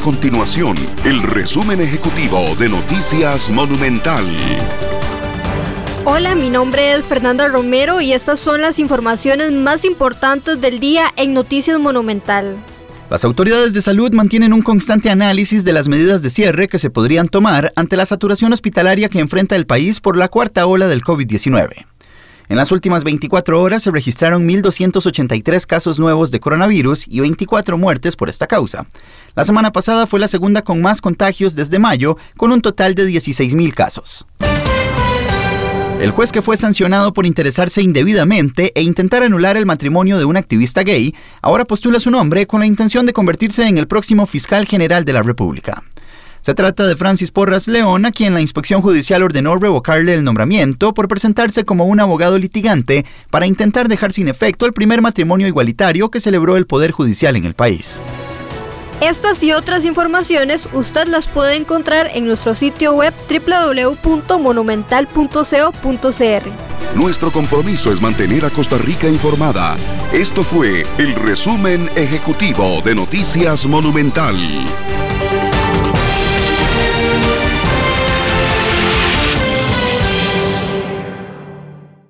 continuación el resumen ejecutivo de Noticias Monumental. Hola, mi nombre es Fernanda Romero y estas son las informaciones más importantes del día en Noticias Monumental. Las autoridades de salud mantienen un constante análisis de las medidas de cierre que se podrían tomar ante la saturación hospitalaria que enfrenta el país por la cuarta ola del COVID-19. En las últimas 24 horas se registraron 1.283 casos nuevos de coronavirus y 24 muertes por esta causa. La semana pasada fue la segunda con más contagios desde mayo, con un total de 16.000 casos. El juez que fue sancionado por interesarse indebidamente e intentar anular el matrimonio de un activista gay, ahora postula su nombre con la intención de convertirse en el próximo fiscal general de la República. Se trata de Francis Porras León, a quien la inspección judicial ordenó revocarle el nombramiento por presentarse como un abogado litigante para intentar dejar sin efecto el primer matrimonio igualitario que celebró el Poder Judicial en el país. Estas y otras informaciones usted las puede encontrar en nuestro sitio web www.monumental.co.cr. Nuestro compromiso es mantener a Costa Rica informada. Esto fue el resumen ejecutivo de Noticias Monumental.